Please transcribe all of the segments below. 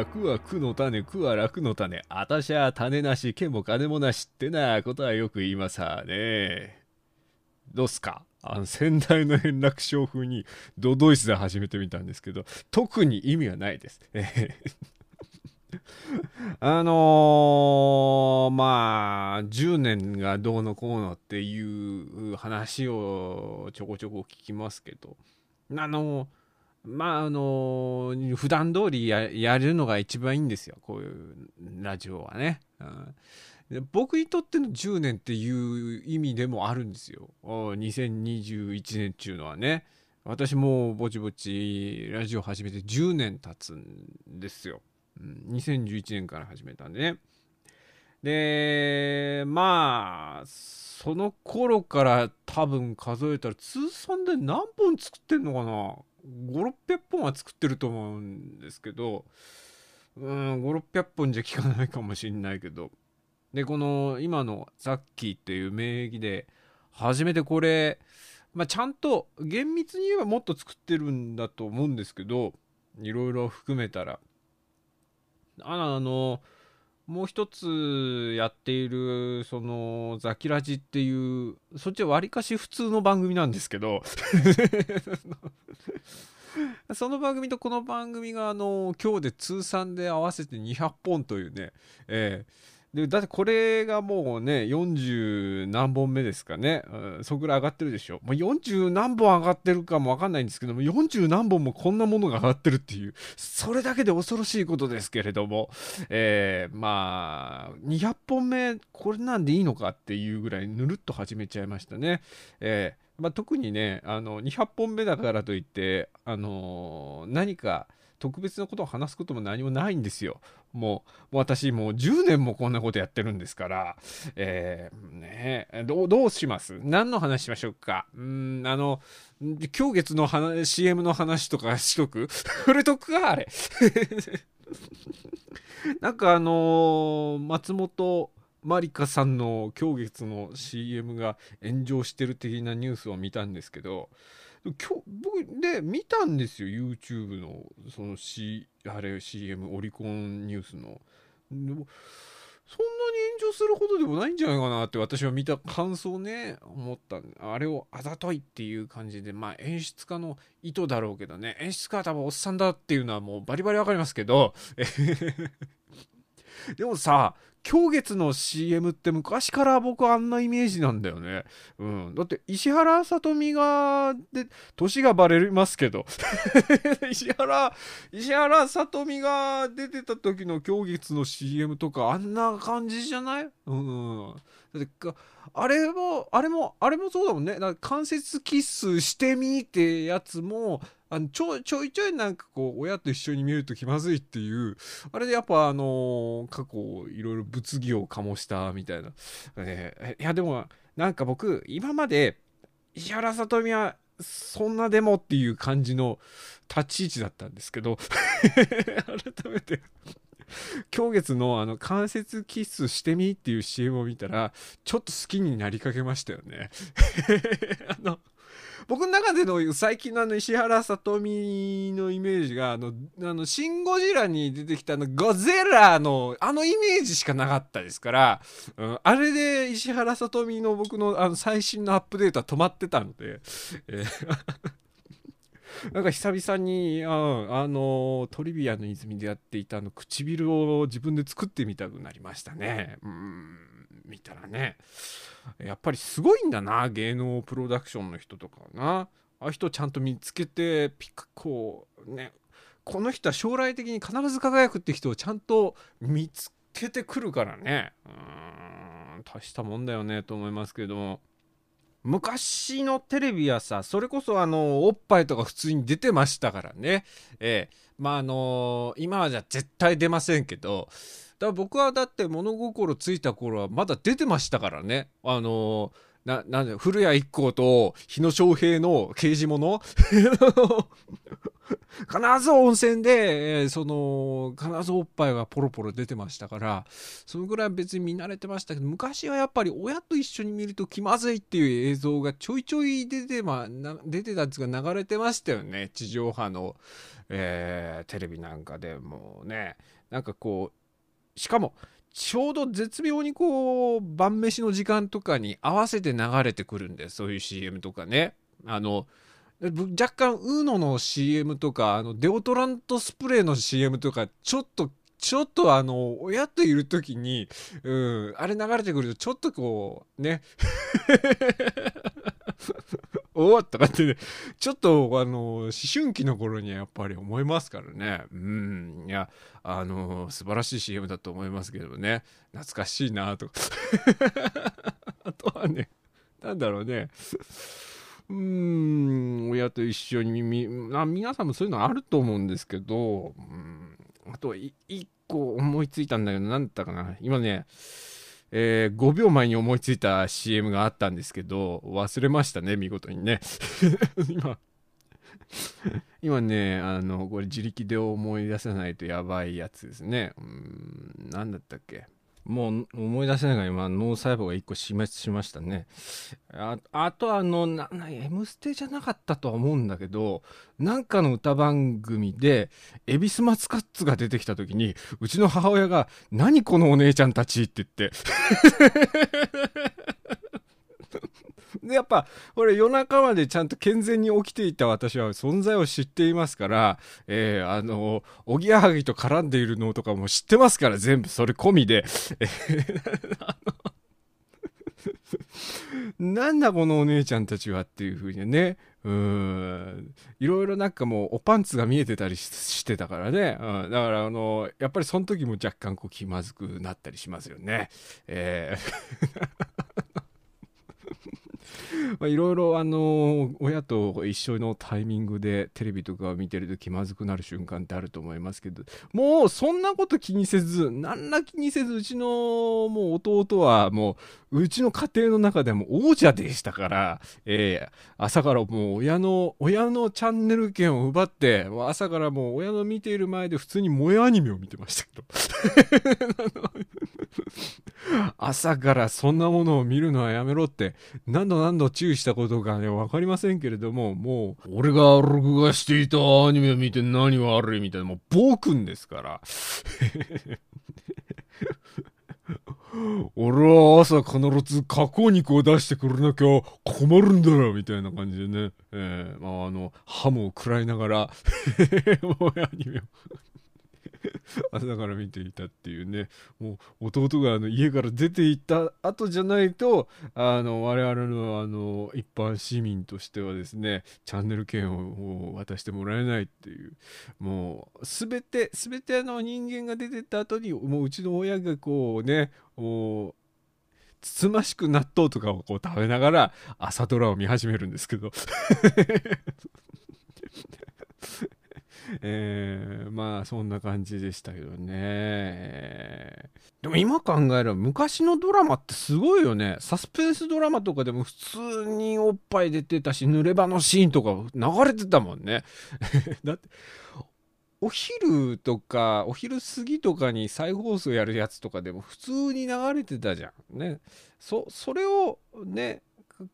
楽は苦の種、苦は楽の種。あたしゃ種なし、毛も金もなしってなことはよく言いますわね。どうすか？あの先代の円楽章風にドドイツで始めてみたんですけど、特に意味はないです。あのー、まあ、10年がどうのこうのっていう話をちょこちょこ聞きますけど、あのまああの普段通りややるのが一番いいんですよ。こういうラジオはね、うん。僕にとっての10年っていう意味でもあるんですよ。2021年っていうのはね。私もぼちぼちラジオ始めて10年経つんですよ、うん、2011年から始めたんでね。でまあその頃から多分数えたら通算で何本作ってんのかな。5600本は作ってると思うんですけどうん5600本じゃ効かないかもしんないけど。でこの今のザッキーっていう名義で初めてこれ、まあ、ちゃんと厳密に言えばもっと作ってるんだと思うんですけどいろいろ含めたら。ああのもう一つやっているそのザキラジっていうそっちはわりかし普通の番組なんですけど。その番組とこの番組があの今日で通算で合わせて200本というね、えーでだってこれがもうね40何本目ですかね、うん、そこぐらい上がってるでしょ。もう40何本上がってるかも分かんないんですけども40何本もこんなものが上がってるっていうそれだけで恐ろしいことですけれども、えー、まあ200本目これなんでいいのかっていうぐらいぬるっと始めちゃいましたね。えーまあ、特にねあの200本目だからといって、あのー何か特別なことを話すことも何もないんですよ。もう私もう10年もこんなことやってるんですから、えーねどうどうします？何の話しましょうか？うんあの今日月の CM の話とかしとく？触れとくかあれ。なんかあのー松本まりかさんの今日月の CM が炎上してる的なニュースを見たんですけど今日僕で見たんですよ YouTube のその、C、あれ CM オリコンニュースの。でもそんなに炎上するほどでもないんじゃないかなって私は見た感想ね思ったあれをあざといっていう感じでまあ演出家の意図だろうけどね演出家は多分おっさんだっていうのはもうバリバリわかりますけど でもさ今月の CM って昔から僕あんなイメージなんだよね。うん。だって石原さとみが、で、年がバレますけど。石原、石原さとみが出てた時の今月の CM とかあんな感じじゃない？うん。だってかあれも、あれも、あれもそうだもんね。だから関節キスしてみってやつも、あのちょちょいちょいなんかこう親と一緒に見ると気まずいっていうあれでやっぱあの過去いろいろ物議を醸したみたいな、ね、いやでもなんか僕今まで石原さとみはそんなでもっていう感じの立ち位置だったんですけど 改めて今月のあの関節キスしてみっていう CM を見たらちょっと好きになりかけましたよね。あの僕の中での最近のあの石原さとみのイメージがあの「あのシン・ゴジラ」に出てきたあのゴゼラのあのイメージしかなかったですから、うん、あれで石原さとみの僕のあの最新のアップデートは止まってたので、えーなんか久々に、ああのトリビアの泉でやっていたあの唇を自分で作ってみたくなりましたね。うん見たらねやっぱりすごいんだな芸能プロダクションの人とかな。ああいう人ちゃんと見つけてピカこうねこの人は将来的に必ず輝くって人をちゃんと見つけてくるからね。うん大したもんだよねと思いますけども。昔のテレビはさそれこそあのおっぱいとか普通に出てましたからね。ええ。まああの今はじゃ絶対出ませんけどから僕はだって物心ついた頃はまだ出てましたからね。あのななんで古谷一行と日野翔平の刑事物。金沢温泉で、えーその金沢おっぱいがポロポロ出てましたから。そのぐらい別に見慣れてましたけど昔はやっぱり親と一緒に見ると気まずいっていう映像がちょいちょい出て,、まな出てたんですが流れてましたよね。地上波の、えーテレビなんかでもね。なんかこうしかもちょうど絶妙にこう晩飯の時間とかに合わせて流れてくるんでそういう CM とかね。あの若干ウーノの CM とかあのデオトラントスプレーの CM とかちょっとちょっとあの親といる時に、うん、あれ流れてくるとちょっとこうね。おおとかってねちょっとあの思春期の頃にはやっぱり思いますからね。うん。いやあの素晴らしい CM だと思いますけどね。懐かしいなと。か あとはねなんだろうね。うーん。親と一緒にみあ皆さんもそういうのあると思うんですけど、うん、あとい一個思いついたんだけど何だったかな。今ねえー5秒前に思いついた CM があったんですけど忘れましたね見事にね。今今ねあのこれ自力で思い出さないとやばいやつですね。うん何だったっけ？もう思い出せないが今脳細胞が1個死滅しましたね。ああとあのなな「M ステ」じゃなかったとは思うんだけどなんかの歌番組で恵比寿マツカッツが出てきた時にうちの母親が「何このお姉ちゃんたち」って言って。でやっぱこれ夜中までちゃんと健全に起きていた私は存在を知っていますから、えーあのおぎやはぎと絡んでいるのとかも知ってますから全部それ込みで、えーあの なんだこのお姉ちゃんたちはっていう風にね。うん。いろいろなんかもうおパンツが見えてたりししてたからね、うん、だからあのやっぱりその時も若干こう気まずくなったりしますよね。えー。まあいろいろあの親と一緒のタイミングでテレビとかを見てると気まずくなる瞬間ってあると思いますけどもうそんなこと気にせず何ら気にせずうちのもう弟はもううちの家庭の中でも王者でしたから、えー朝からもう親の親のチャンネル権を奪って朝からもう親の見ている前で普通に萌えアニメを見てましたけど。朝からそんなものを見るのはやめろって何度何度注意したことかね分かりませんけれどももう俺が録画していたアニメを見て何が悪いみたいなもう暴君ですから。俺は朝必ず加工肉を出してくれなきゃ困るんだよみたいな感じでね、えーまあ、あのハムを食らいながら もうアニメを 朝から見ていたっていうね。もう弟があの家から出て行った後じゃないとあの我々のあの一般市民としてはですねチャンネル権を渡してもらえないっていう。もう全て全ての人間が出てった後にもううちの親がこうねもうつつましく納豆とかをこう食べながら朝ドラを見始めるんですけど。えー、まあそんな感じでしたけどね。でも今考えれば昔のドラマってすごいよね。サスペンスドラマとかでも普通におっぱい出てたし濡れ場のシーンとか流れてたもんね。だってお昼とかお昼過ぎとかに再放送やるやつとかでも普通に流れてたじゃん。ね。そそれをね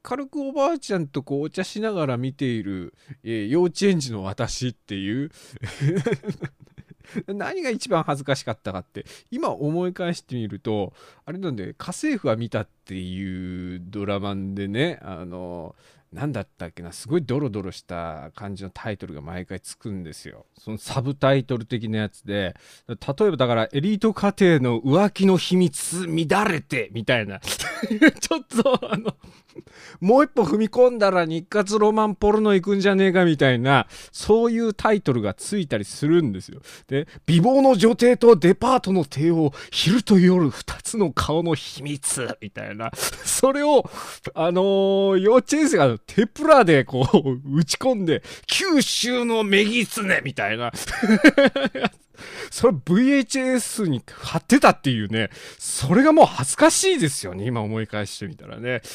軽くおばあちゃんとこうお茶しながら見ている、えー幼稚園児の私っていう 何が一番恥ずかしかったかって今思い返してみるとあれなんで家政婦は見たっていうドラマでねあの何だったっけなすごいドロドロした感じのタイトルが毎回つくんですよそのサブタイトル的なやつで例えばだからエリート家庭の浮気の秘密乱れてみたいな ちょっとあのもう一歩踏み込んだら日活ロマンポルノ行くんじゃねえかみたいな、そういうタイトルがついたりするんですよ。で、美貌の女帝とデパートの帝王、昼と夜二つの顔の秘密みたいな。それを、あのー幼稚園生がテプラでこう、打ち込んで、九州のメギツネみたいな。それ VHS に貼ってたっていうね、それがもう恥ずかしいですよね、今思い返してみたらね。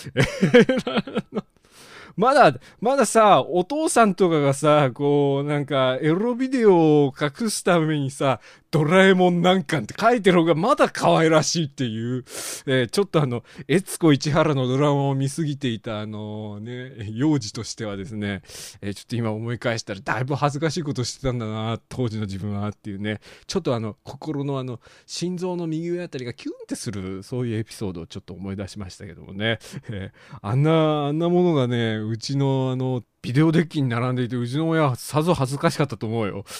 まだ、まださ、お父さんとかがさ、こう、なんか、エロビデオを隠すためにさ、ドラえもんなんかって書いてる方がまだ可愛らしいっていう、えー、ちょっとあの、悦子市原のドラマを見すぎていたあのね、幼児としてはですね、えー、ちょっと今思い返したらだいぶ恥ずかしいことしてたんだな、当時の自分はっていうね、ちょっとあの、心のあの、心臓の右上あたりがキュンってする、そういうエピソードをちょっと思い出しましたけどもね、えー、あんな、あんなものがね、うちのあの、ビデオデッキに並んでいて、うちの親はさぞ恥ずかしかったと思うよ。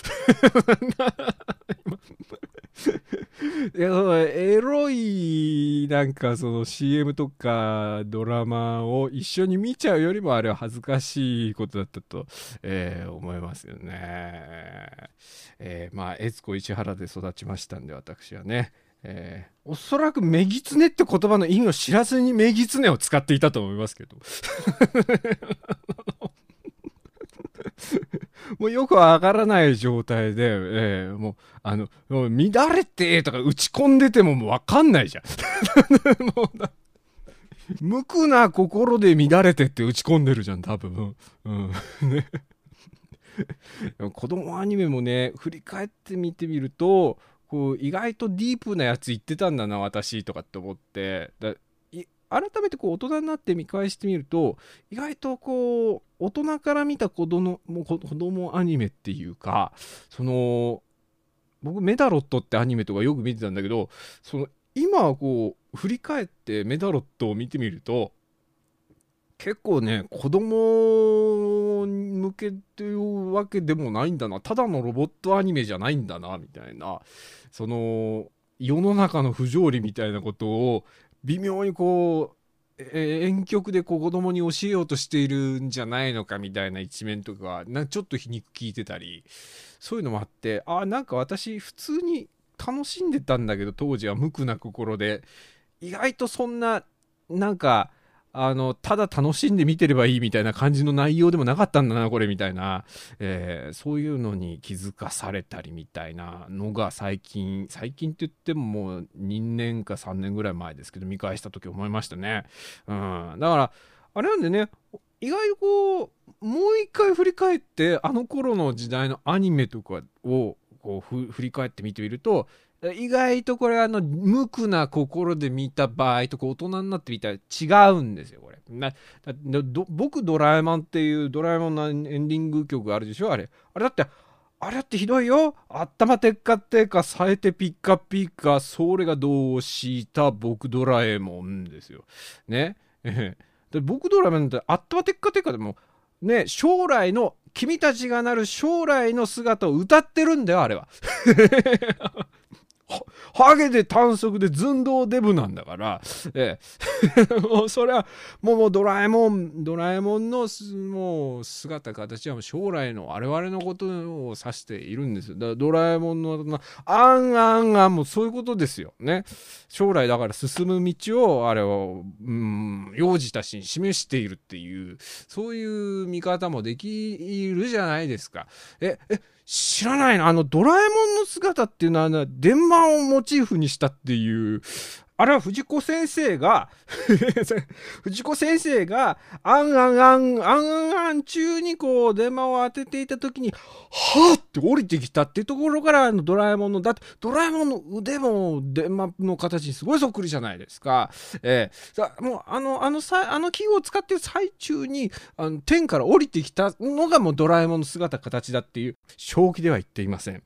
いやそのエロいなんかその CM とかドラマを一緒に見ちゃうよりもあれは恥ずかしいことだったと、えー、思いますよね。えー、まあ悦子市原で育ちましたんで私はね。えー、おそらくメギツネって言葉の意味を知らずにメギツネを使っていたと思いますけど。もうよくわからない状態で、えー、もう、あの、乱れてとか打ち込んでてももうわかんないじゃん。無垢な心で乱れてって打ち込んでるじゃん、多分。うん。ね。子供アニメもね、振り返ってみてみると、こう、意外とディープなやつ言ってたんだな、私、とかって思って。改めてこう大人になって見返してみると意外とこう大人から見た子供も子供アニメっていうかその僕メダロットってアニメとかよく見てたんだけどその今こう振り返ってメダロットを見てみると結構ね子供向けっていうわけでもないんだな。ただのロボットアニメじゃないんだなみたいな。その世の中の不条理みたいなことを微妙にこう、え遠曲でこう子供に教えようとしているんじゃないのかみたいな一面とかなちょっと皮肉聞いてたりそういうのもあってあなんか私普通に楽しんでたんだけど当時は無垢な心で意外とそんななんかあの、ただ楽しんで見てればいいみたいな感じの内容でもなかったんだな、これみたいな、えー、そういうのに気づかされたりみたいなのが最近、最近って言ってももう2年か3年ぐらい前ですけど、見返した時思いましたね。うん。だから、あれなんでね、意外とこう、もう一回振り返って、あの頃の時代のアニメとかをこう振り返って見てみると、意外とこれあの無垢な心で見た場合とか大人になってみたら違うんですよこれ。な僕ドラえもんっていうドラえもんのエンディング曲あるでしょあれ。あれだってあれだってひどいよ。頭てっかってかさえてピッカピカそれがどうした僕ドラえもんですよ。ね。僕ドラえもんって頭てっかてかでもね将来の君たちがなる将来の姿を歌ってるんだよあれは。ハゲで短足で寸胴デブなんだから、ええ、もうそれはもうもうドラえもん、ドラえもんのもう姿形はもう将来の我々のことを指しているんですよ。だからドラえもんの、あんあんあんもうそういうことですよね。将来だから進む道をあれを、うん、幼児たちに示しているっていう、そういう見方もできるじゃないですか。え、え、知らないな。あの、ドラえもんの姿っていうのは、デンマーをモチーフにしたっていう、あれは藤子先生が 藤子先生が、あんあんあん、あんあん中にこう、電話を当てていた時に、はぁって降りてきたっていうところから、の、ドラえもんの、だって、ドラえもんの腕も電話の形にすごいそっくりじゃないですか。えー、もう、あの、あのさ、あの器具を使ってる最中に、あの、天から降りてきたのがもうドラえもんの姿形だっていう、正気では言っていません。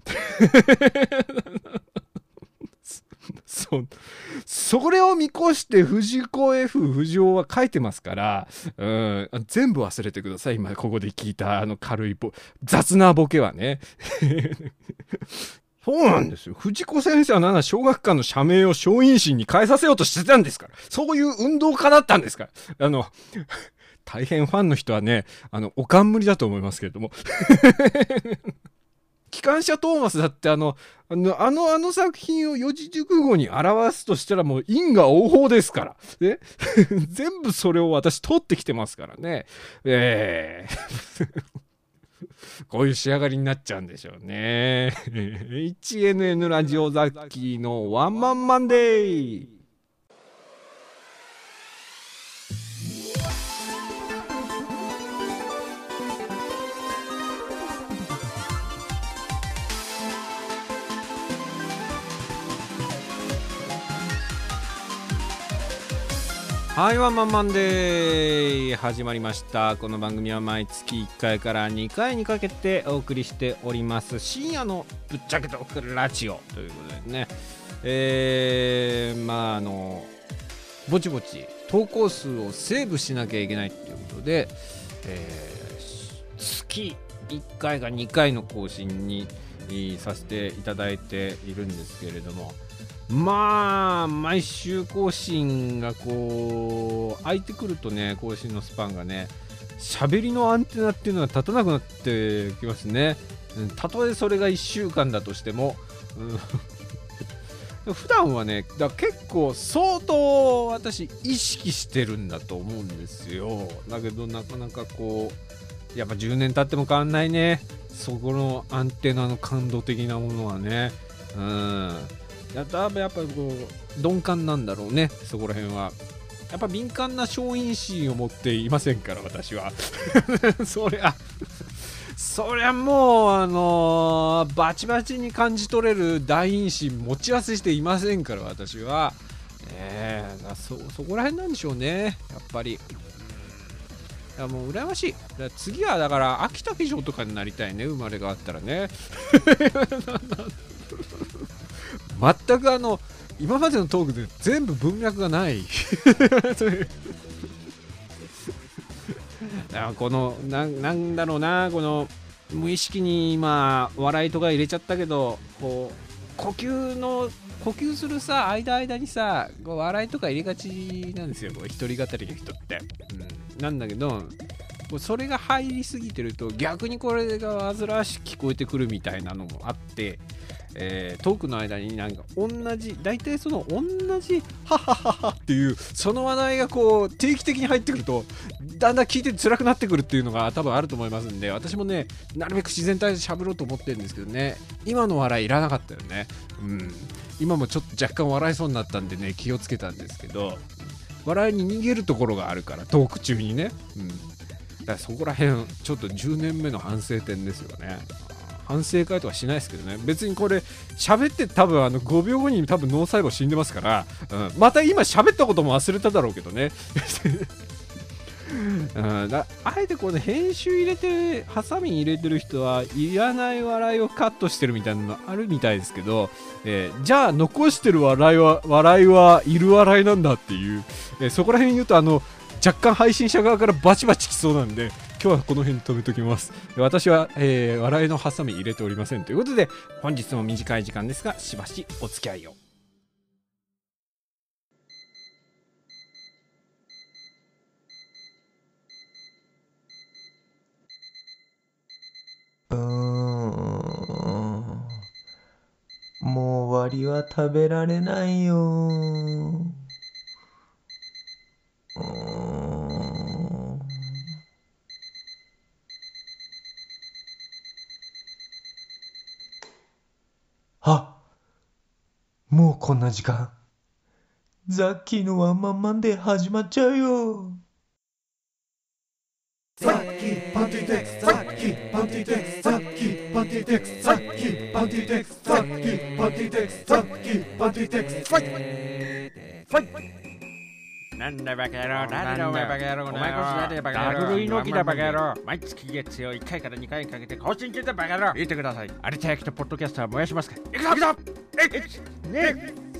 そう。それを見越して藤子 F 藤尾は書いてますから、うん、全部忘れてください。今ここで聞いたあの軽い雑なボケはね。そうなんですよ。藤子先生はなんだ小学館の社名を松陰神に変えさせようとしてたんですから。そういう運動家だったんですから。あの、大変ファンの人はね、あの、お冠だと思いますけれども。機関車トーマスだってあの、あの、あのあの作品を四字熟語に表すとしたらもう因果応報ですから。ね 全部それを私取ってきてますからね。ええー こういう仕上がりになっちゃうんでしょうね。HNN ラジオザッキーのワンマンマンデーはいマンマンデー始まりました。この番組は毎月1回から2回にかけてお送りしております。深夜のぶっちゃけトークラジオということでね。えー、まああのぼちぼち投稿数をセーブしなきゃいけないっていうことで、えー、月1回か2回の更新にさせていただいているんですけれども。まあ、毎週更新がこう、空いてくるとね、更新のスパンがね、喋りのアンテナっていうのは立たなくなってきますね。たとえそれが1週間だとしても、うん、普段はね、だ結構相当私意識してるんだと思うんですよ。だけどなかなかこう、やっぱ10年経っても変わんないね。そこのアンテナの感動的なものはね。うん。やだやっぱこう鈍感なんだろうねそこら辺は。やっぱ敏感な小陰心を持っていませんから私は。そりゃそりゃもうあのー、バチバチに感じ取れる大陰心持ち合わせしていませんから私は。ええー、そそこら辺なんでしょうねやっぱり。いやもう羨ましい。次はだから秋田騎乗とかになりたいね生まれがあったらね。全くあの今までのトークで全部文脈がない。あこのななんだろうなこの無意識に今笑いとか入れちゃったけどこう呼吸の呼吸するさ間間にさ笑いとか入れがちなんですよこ一人語りの人って、うん、なんだけどそれが入りすぎてると逆にこれが煩わしく聞こえてくるみたいなのもあってえー、トークの間になんか同じ大体その同じ「はははは」っていうその話題がこう定期的に入ってくるとだんだん聞いて辛くなってくるっていうのが多分あると思いますんで私もねなるべく自然体で喋ろうと思ってるんですけどね。今の笑いいらなかったよねうん今もちょっと若干笑いそうになったんでね気をつけたんですけど笑いに逃げるところがあるからトーク中にね。うん。だからそこら辺ちょっと10年目の反省点ですよね。反省会とかしないですけどね。別にこれ喋って多分あの5秒後に多分脳細胞死んでますから、うん、また今喋ったことも忘れただろうけどね。うん、だあえてこの編集入れてるハサミ入れてる人はいらない笑いをカットしてるみたいなのあるみたいですけど、えー、じゃあ残してる笑いは笑いはいる笑いなんだっていう、えー、そこら辺言うとあの若干配信者側からバチバチきそうなんで今日はこの辺止めときます。私は、えー、笑いのハサミ入れておりません。ということで、本日も短い時間ですが、しばしお付き合いを。うんもう終わりは食べられないよな時間。ザッキーのワンマンマンで始まっちゃうよ。ザッキーパンティーテックス、ザッキーパンティーテックス、ザッキーパンティーテックス、ザッキーパンティーテックス、ザッキーパンティーテックス、ザッキーパンティーテックス、ファイファイなんだバカ野郎なんだお前バカ野郎お前こそなんでバカ野郎ダブルイノキだバカ野郎。毎月月曜1回から2回かけて更新中だバカ野郎。言ってください。あれたやきとポッドキャストは燃やしますか。いくぞいくぞ !1、2、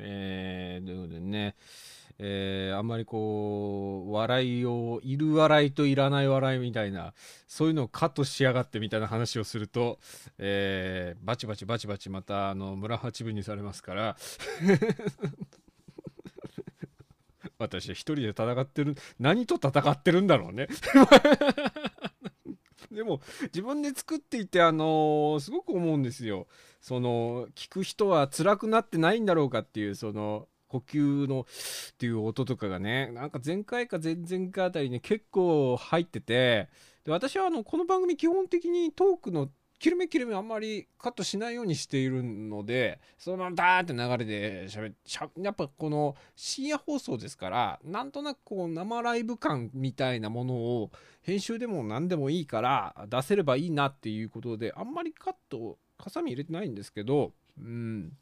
えー、ということでねえーあんまりこう笑いをいる笑いといらない笑いみたいなそういうのをカットしやがってみたいな話をすると、えーバチバチバチバチまたあの村八分にされますから 私は一人で戦ってる何と戦ってるんだろうね。でも自分で作っていてあのーすごく思うんですよ。その聞く人は辛くなってないんだろうかっていうその呼吸のっていう音とかがね。なんか前回か前々回あたりね結構入ってて。で私はあのこの番組基本的にトークの切れ目切れ目あんまりカットしないようにしているのでそのままダーって流れでしゃべしゃやっぱこの深夜放送ですからなんとなくこう生ライブ感みたいなものを編集でも何でもいいから出せればいいなっていうことであんまりカットハサミ入れてないんですけどうん。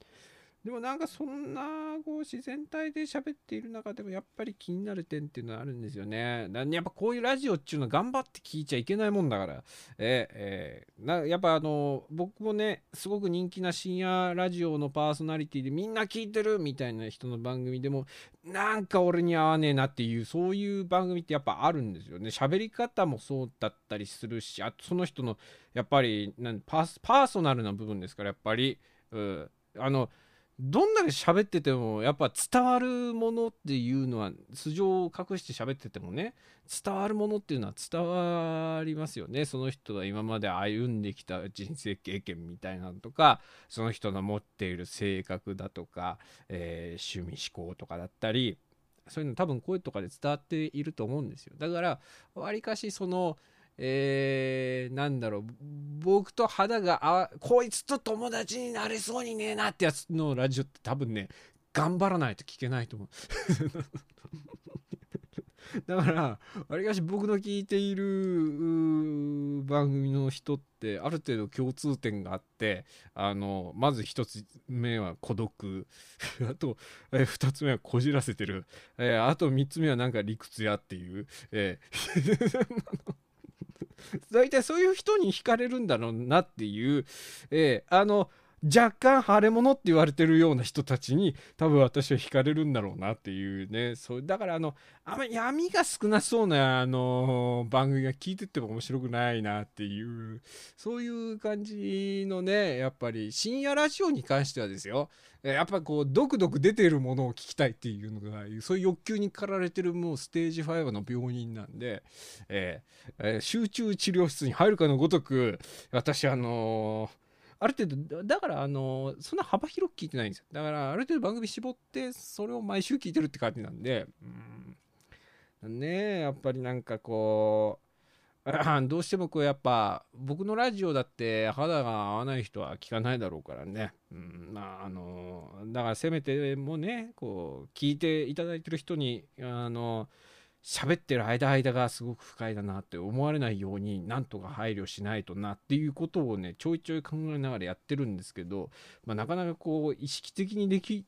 でもなんかそんなこう自然体で喋っている中でもやっぱり気になる点っていうのはあるんですよね。やっぱこういうラジオっていうのは頑張って聞いちゃいけないもんだから。えええなやっぱあの僕もねすごく人気な深夜ラジオのパーソナリティでみんな聞いてるみたいな人の番組でもなんか俺に合わねえなっていうそういう番組ってやっぱあるんですよね。喋り方もそうだったりするしあとその人のやっぱりなんパーパーソナルな部分ですからやっぱり、うん、あのどんだけ喋っててもやっぱ伝わるものっていうのは素性を隠して喋っててもね伝わるものっていうのは伝わりますよね。その人が今まで歩んできた人生経験みたいなのとかその人の持っている性格だとか、えー趣味思考とかだったりそういうの多分声とかで伝わっていると思うんですよ。だからわりかしそのえー、なんだろう。僕と肌があこいつと友達になれそうにねえなってやつのラジオって多分ね頑張らないと聞けないと思う。だからわりかし僕の聞いている番組の人ってある程度共通点があってあのまず一つ目は孤独。あと、え二つ目はこじらせてる、えあと三つ目はなんか理屈やっていう、えー。大体そういう人に惹かれるんだろうなっていう、えーあの若干腫れ物って言われてるような人たちに多分私は惹かれるんだろうなっていうね。そうだからあのあんまり闇が少なそうなあの番組が聞いてても面白くないなっていうそういう感じのねやっぱり深夜ラジオに関してはですよ。やっぱこうドクドク出てるものを聞きたいっていうのがそういう欲求に駆られてるもうステージ5の病人なんで、えーえー集中治療室に入るかのごとく私あのーある程度だからあのそんな幅広く聞いてないんですよ。だからある程度番組絞ってそれを毎週聞いてるって感じなんで。うん。ねえやっぱりなんかこうどうしてもこうやっぱ僕のラジオだって肌が合わない人は聞かないだろうからね、うん、まああのだからせめてもねこう聞いていただいてる人にあの喋ってる間間がすごく不快だなって思われないようになんとか配慮しないとなっていうことをねちょいちょい考えながらやってるんですけど、まあ、なかなかこう意識的にでき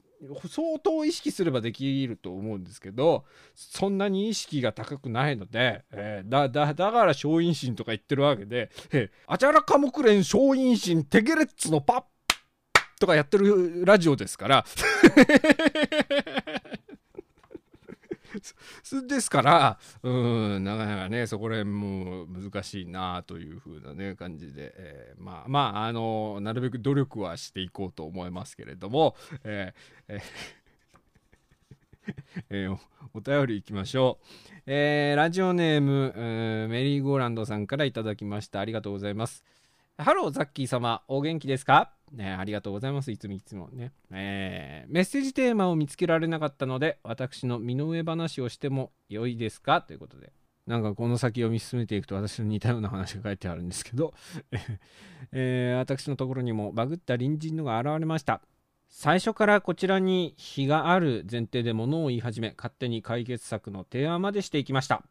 相当意識すればできると思うんですけどそんなに意識が高くないので、えーだだだから小陰神とか言ってるわけで「えーあちゃらかもくれん小陰神テゲレッツのパッ」とかやってるラジオですからですから、うん、なかなかね、そこら辺も難しいなというふうなね、感じで、えーまあ、まあ、あの、なるべく努力はしていこうと思いますけれども、えーえーえーお便りいきましょう。えーラジオネーム、えーメリーゴーランドさんからいただきました。ありがとうございます。ハロー、ザッキー様、お元気ですか？ね、ありがとうございます。いつもいつもね、えーメッセージテーマを見つけられなかったので、私の身の上話をしても良いですか？ということで。なんかこの先を見進めていくと私の似たような話が書いてあるんですけど、えー私のところにもバグった隣人のが現れました。最初からこちらに非がある前提で物を言い始め、勝手に解決策の提案までしていきました。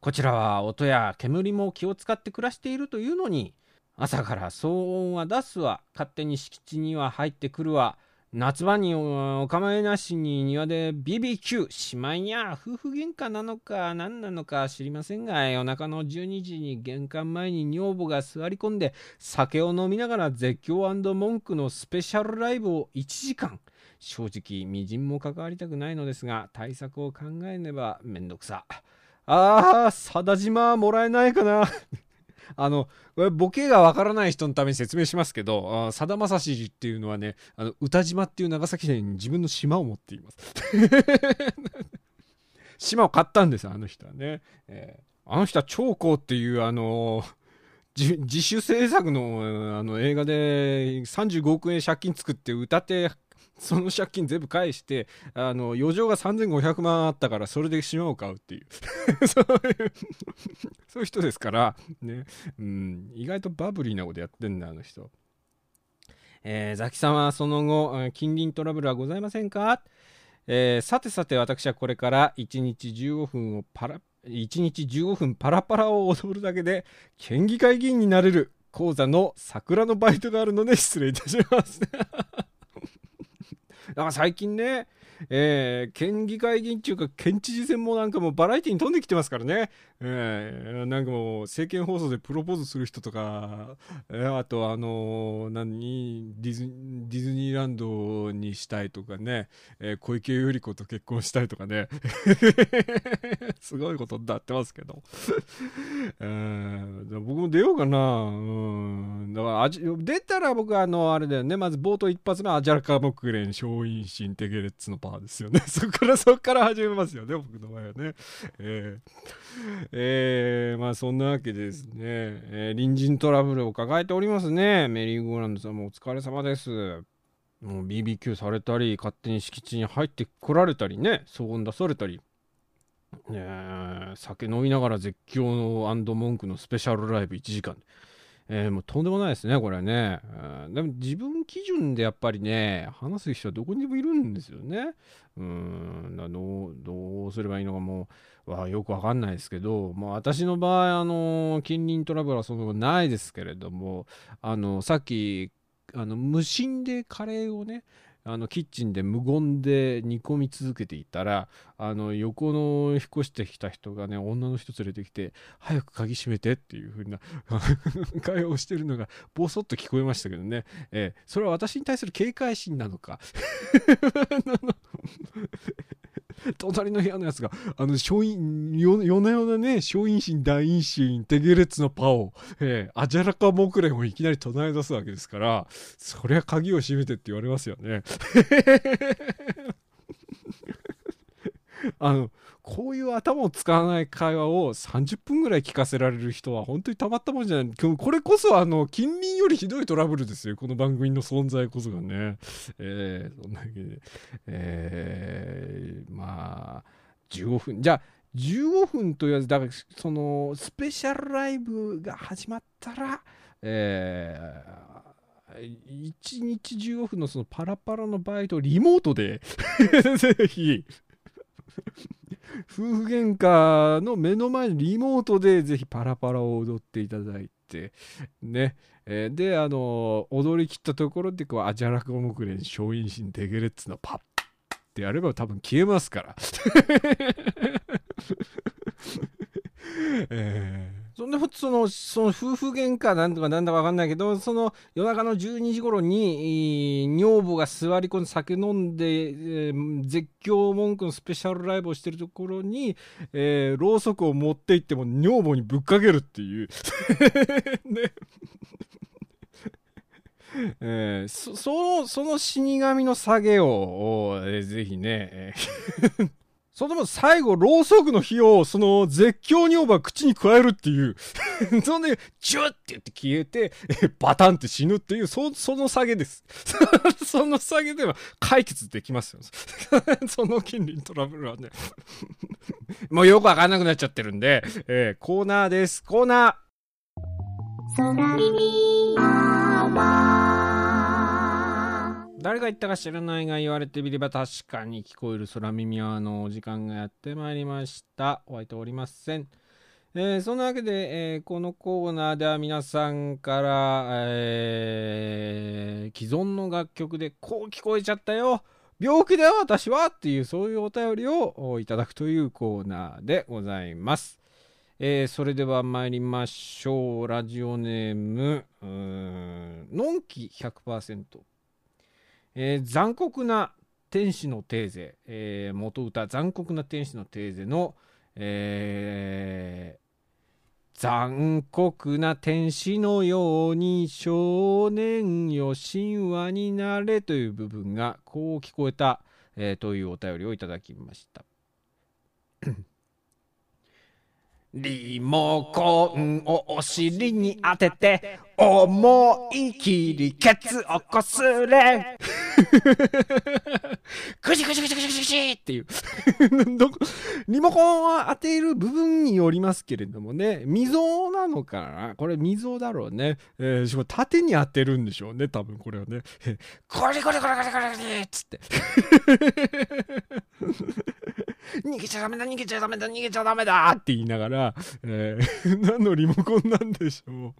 こちらは音や煙も気を使って暮らしているというのに、朝から騒音は出すわ、勝手に敷地には入ってくるわ、夏場にお構いなしに庭で BBQ しまいや。夫婦喧嘩なのか何なのか知りませんが夜中の12時に玄関前に女房が座り込んで酒を飲みながら絶叫文句のスペシャルライブを1時間。正直みじんも関わりたくないのですが対策を考えねばめんどくさ。あー貞島もらえないかな。あのこれボケがわからない人のために説明しますけどあさだまさしっていうのはねあの歌島っていう長崎県に自分の島を持っています。島を買ったんですあの人はね、えーあの人は長江っていうあのじ自主制作のあの映画で35億円借金作って歌ってその借金全部返してあの余剰が3500万あったからそれで島を買うっていう そういう そういう人ですから、ねうん、意外とバブリーなことやってんだあの人。えーザキさんはその後、近隣トラブルはございませんか、えーさてさて私はこれから1日15分をパラ1日15分パラパラを踊るだけで県議会議員になれる講座の桜のバイトがあるので失礼いたします。だから最近ね、えー県議会議員っていうか県知事選もなんかもうバラエティに飛んできてますからね、えーなんかもう政見放送でプロポーズする人とか、えーあとあのー何ディズディズニーランドにしたいとかね、えー小池百合子と結婚したいとかね。すごいことになってますけど、えー僕も出ようかな、うん、だからあじ出たら僕はあのあれだよね。まず冒頭一発目アジャラカ木蓮松陰神テゲレッツのパーですよね。そこからそこから始めますよね僕の場合はね。えー。えーまあそんなわけでですね、えー隣人トラブルを抱えておりますね。メリーゴーランドさんもお疲れ様です。もう BBQ されたり勝手に敷地に入ってこられたりね騒音出されたり。ね酒飲みながら絶叫の文句のスペシャルライブ1時間、えーもうとんでもないですねこれね、えーでも自分基準でやっぱりね話す人はどこにでもいるんですよね。うん。だどうどうすればいいのかもうわよくわかんないですけど、まあ、私の場合あの近隣トラブルはその後ないですけれどもあのさっきあの無心でカレーをねあのキッチンで無言で煮込み続けていたらあの横の引っ越してきた人がね女の人連れてきて早く鍵閉めてっていう風な 会話をしてるのがボソッと聞こえましたけどね、えーそれは私に対する警戒心なのか？隣の部屋のやつがあの松陰夜な夜なね松陰神大陰神テゲレツのパオ、えーアジャラカ木蓮をいきなり唱え出すわけですからそりゃ鍵を閉めてって言われますよね。あのこういう頭を使わない会話を30分ぐらい聞かせられる人は本当にたまったもんじゃない。今日これこそあの近隣よりひどいトラブルですよ。この番組の存在こそがね。えーそんなわけで。えーまあ15分。じゃあ15分と言わずだからそのスペシャルライブが始まったらえー1日15分のそのパラパラのバイトをリモートでぜ ひ 夫婦喧嘩の目の前にリモートでぜひパラパラを踊っていただいてね、えーであの踊り切ったところでこうアジャラコモクレン松陰神テゲレッツのパッってやれば多分消えますから。えー。そんなそのその夫婦喧嘩なんとかなんだか分かんないけどその夜中の12時頃に女房が座り込んで酒飲んで、えー絶叫文句のスペシャルライブをしてるところに、えーろうそくを持って行っても女房にぶっかけるっていう。ね。えーそのその死神の下げを、えーぜひね、えー。その最後、ろうそくの火を、その絶叫女房が口に加えるっていう。そんで、ジュッって言って消えて、バタンって死ぬっていう、そその下げです。その下げでは解決できますよ。その近隣トラブルはね。もうよくわかんなくなっちゃってるんで、えーコーナーです。コーナー誰が言ったか知らないが言われてみれば確かに聞こえる空耳アワーのお時間がやってまいりました。お会いておりません。えーそんなわけで、えーこのコーナーでは皆さんから、えー既存の楽曲でこう聞こえちゃったよ病気だよ私はっていうそういうお便りをいただくというコーナーでございます。えーそれでは参りましょう。ラジオネーム、うーんのんき100%。えー残酷な天使のテーゼ、えー元歌残酷な天使のテーゼの、えー残酷な天使のように少年よ神話になれという部分がこう聞こえた、えーというお便りをいただきました。リモコンをお尻に当てて思い切りケツをこすれ。くしくしくしくしくしくしっていう。リモコンを当てる部分によりますけれどもね溝なのかな？これ溝だろうね、えー、縦に当てるんでしょうね多分これはね。これこれこれこれこれこれっつって逃げちゃダメだ逃げちゃダメだ逃げちゃダメだって言いながら、えー何のリモコンなんでしょう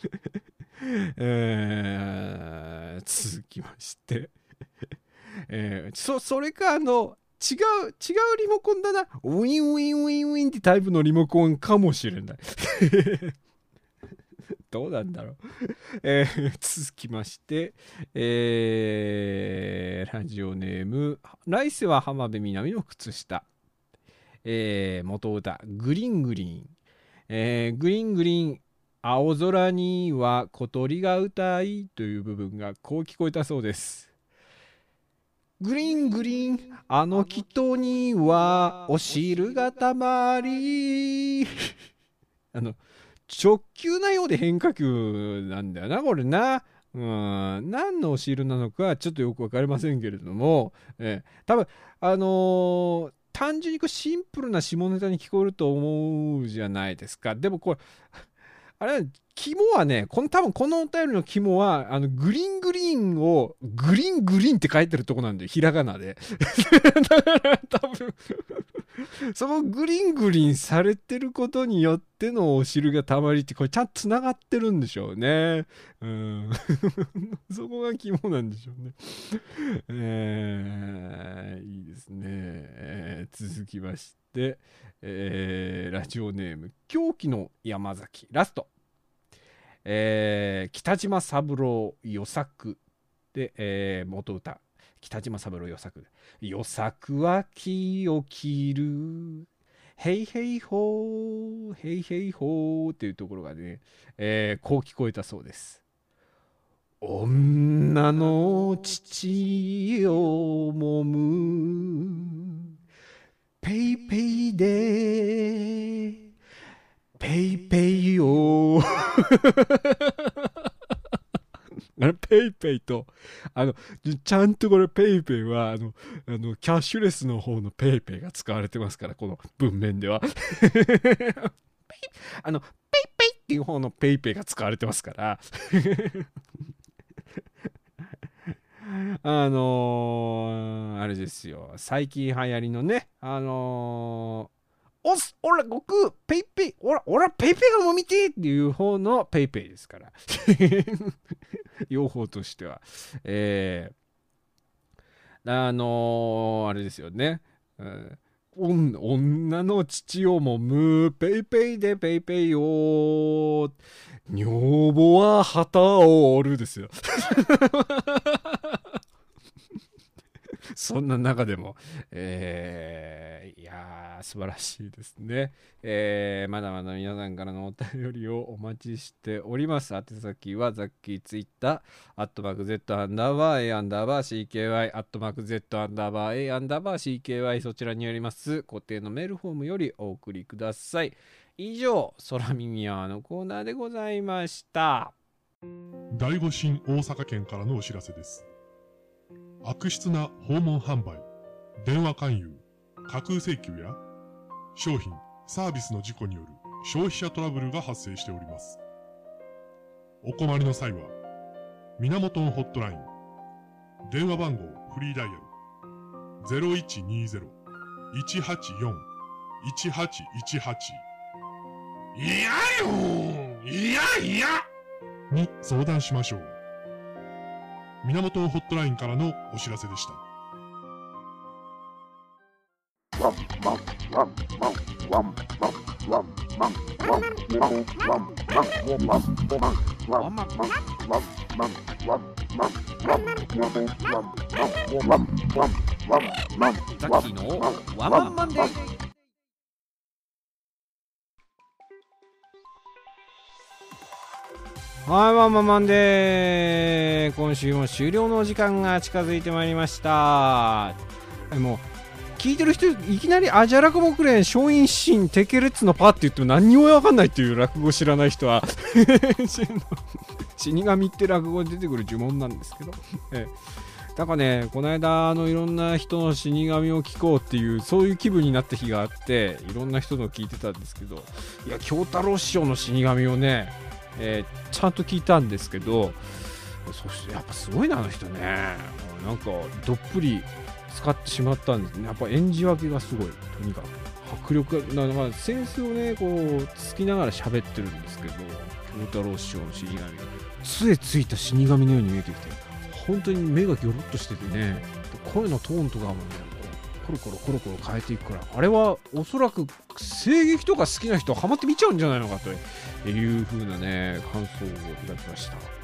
続きまして、えそそれかあの違う違うリモコンだな。ウィンウィンウィンウィンってタイプのリモコンかもしれない。どうなんだろう、えー続きまして、えーラジオネーム。来世は浜辺美波の靴下、えー元歌。グリングリーン、えーグリングリーン青空には小鳥が歌いという部分がこう聞こえたそうです。グリーングリーン。あの人にはお汁がたまり。あの直球なようで変化球なんだよなこれな。うん何のお汁なのかちょっとよく分かりませんけれども、えー多分あのー単純にこうシンプルな下ネタに聞こえると思うじゃないですか。でもこれあれ肝はねこの多分このお便りの肝はあのグリーングリーンをグリーングリーンって書いてるとこなんだよ。ひらがなで。だから多分 そのグリングリンされてることによってのお汁がたまりってこれちゃんとつながってるんでしょうね。うん。そこが肝なんでしょうね。えーいいですね、えー続きまして、えーラジオネーム狂気の山崎。ラスト、えー北島三郎与作で、えー元歌。北島三郎与作。与作は木を切る。ヘイヘイホー。ヘイヘイホーっていうところがね、えーこう聞こえたそうです。女の乳をもむ。ペイペイで。ペイペイを。あのペイペイとあのちゃんとこれペイペイはあのあのキャッシュレスの方のペイペイが使われてますからこの文面では。ペイあのペイペイっていう方のペイペイが使われてますから。あのーあれですよ。最近流行りのねあのーおっすおら悟空ペイペイおらおらペイペイがもみてっていう方のペイペイですから。用法としては。えー、あのーあれですよね、うん。女の乳をもむペイペイでペイペイを女房は機を織るですよ。そんな中でも、えーいやー素晴らしいですね、えーまだまだ皆さんからのお便りをお待ちしております。宛先はザッキーツイッターアットマーク Z アンダーバー A アンダーバー CKY アットマーク Z アンダーバー A アンダーバー CKY そちらにあります。固定のメールフォームよりお送りください。以上空耳アワのコーナーでございました。第五神大阪県からのお知らせです。悪質な訪問販売、電話勧誘、架空請求や商品、サービスの事故による消費者トラブルが発生しております。お困りの際は、源ホットライン、電話番号フリーダイヤル0120-184-1818いやよいやいやに相談しましょう。源ホットラインからのお知らせでした。ザッキーのワンマンマンデーはい、ワンマンマンデー今週も終了のお時間が近づいてまいりました。もう、聞いてる人、いきなりアジャラコモクレン、松陰神、テケレッツのパーって言っても何にもわかんないっていう落語知らない人は、死神って落語で出てくる呪文なんですけど。えなんかね、この間、あのいろんな人の死神を聞こうっていう、そういう気分になった日があって、いろんな人の聞いてたんですけど、いや、京太郎師匠の死神をね、えーちゃんと聞いたんですけどそしてやっぱすごいなあの人ね。なんかどっぷり使ってしまったんですね。やっぱ演じ分けがすごい。とにかく迫力がなまあセンスをねこうつきながら喋ってるんですけど京太郎師匠の死神が。杖ついた死神のように見えてきて本当に目がギョロッとしててね。声のトーンとかもねコロコロコロコロ変えていくからあれはおそらく声劇とか好きな人はハマって見ちゃうんじゃないのかという風なね感想をいただきました。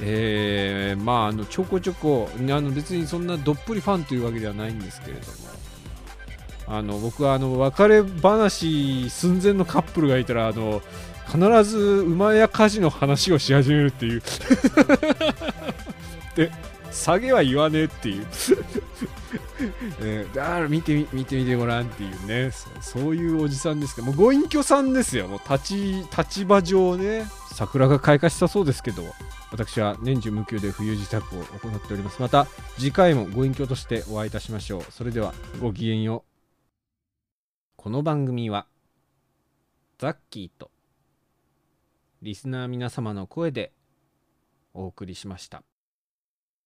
えー、まああのちょこちょこあの別にそんなどっぷりファンというわけではないんですけれどもあの僕はあの別れ話寸前のカップルがいたらあの必ず馬や家事の話をし始めるっていうで下げは言わねえっていうえ ーだから見てみ見てみてごらんっていうねそういうおじさんですけどもうご隠居さんですよ。もう立ち立場上ね桜が開花したそうですけど私は年中無休で冬支度を行っております。また次回もご隠居としてお会いいたしましょう。それではごきげんよう。この番組はザッキーとリスナー皆様の声でお送りしました。